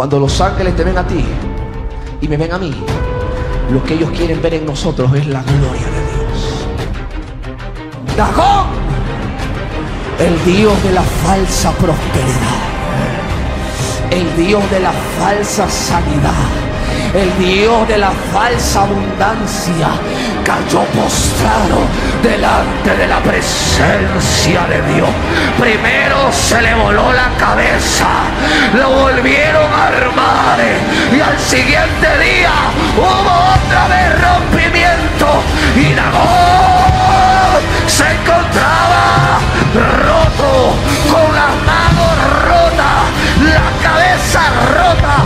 Cuando los ángeles te ven a ti y me ven a mí, lo que ellos quieren ver en nosotros es la gloria de Dios. Dagón, el Dios de la falsa prosperidad, el Dios de la falsa sanidad el Dios de la falsa abundancia, cayó postrado delante de la presencia de Dios. Primero se le voló la cabeza, lo volvieron Hubo otra vez rompimiento y Dagón se encontraba roto, con las manos rotas, la cabeza rota,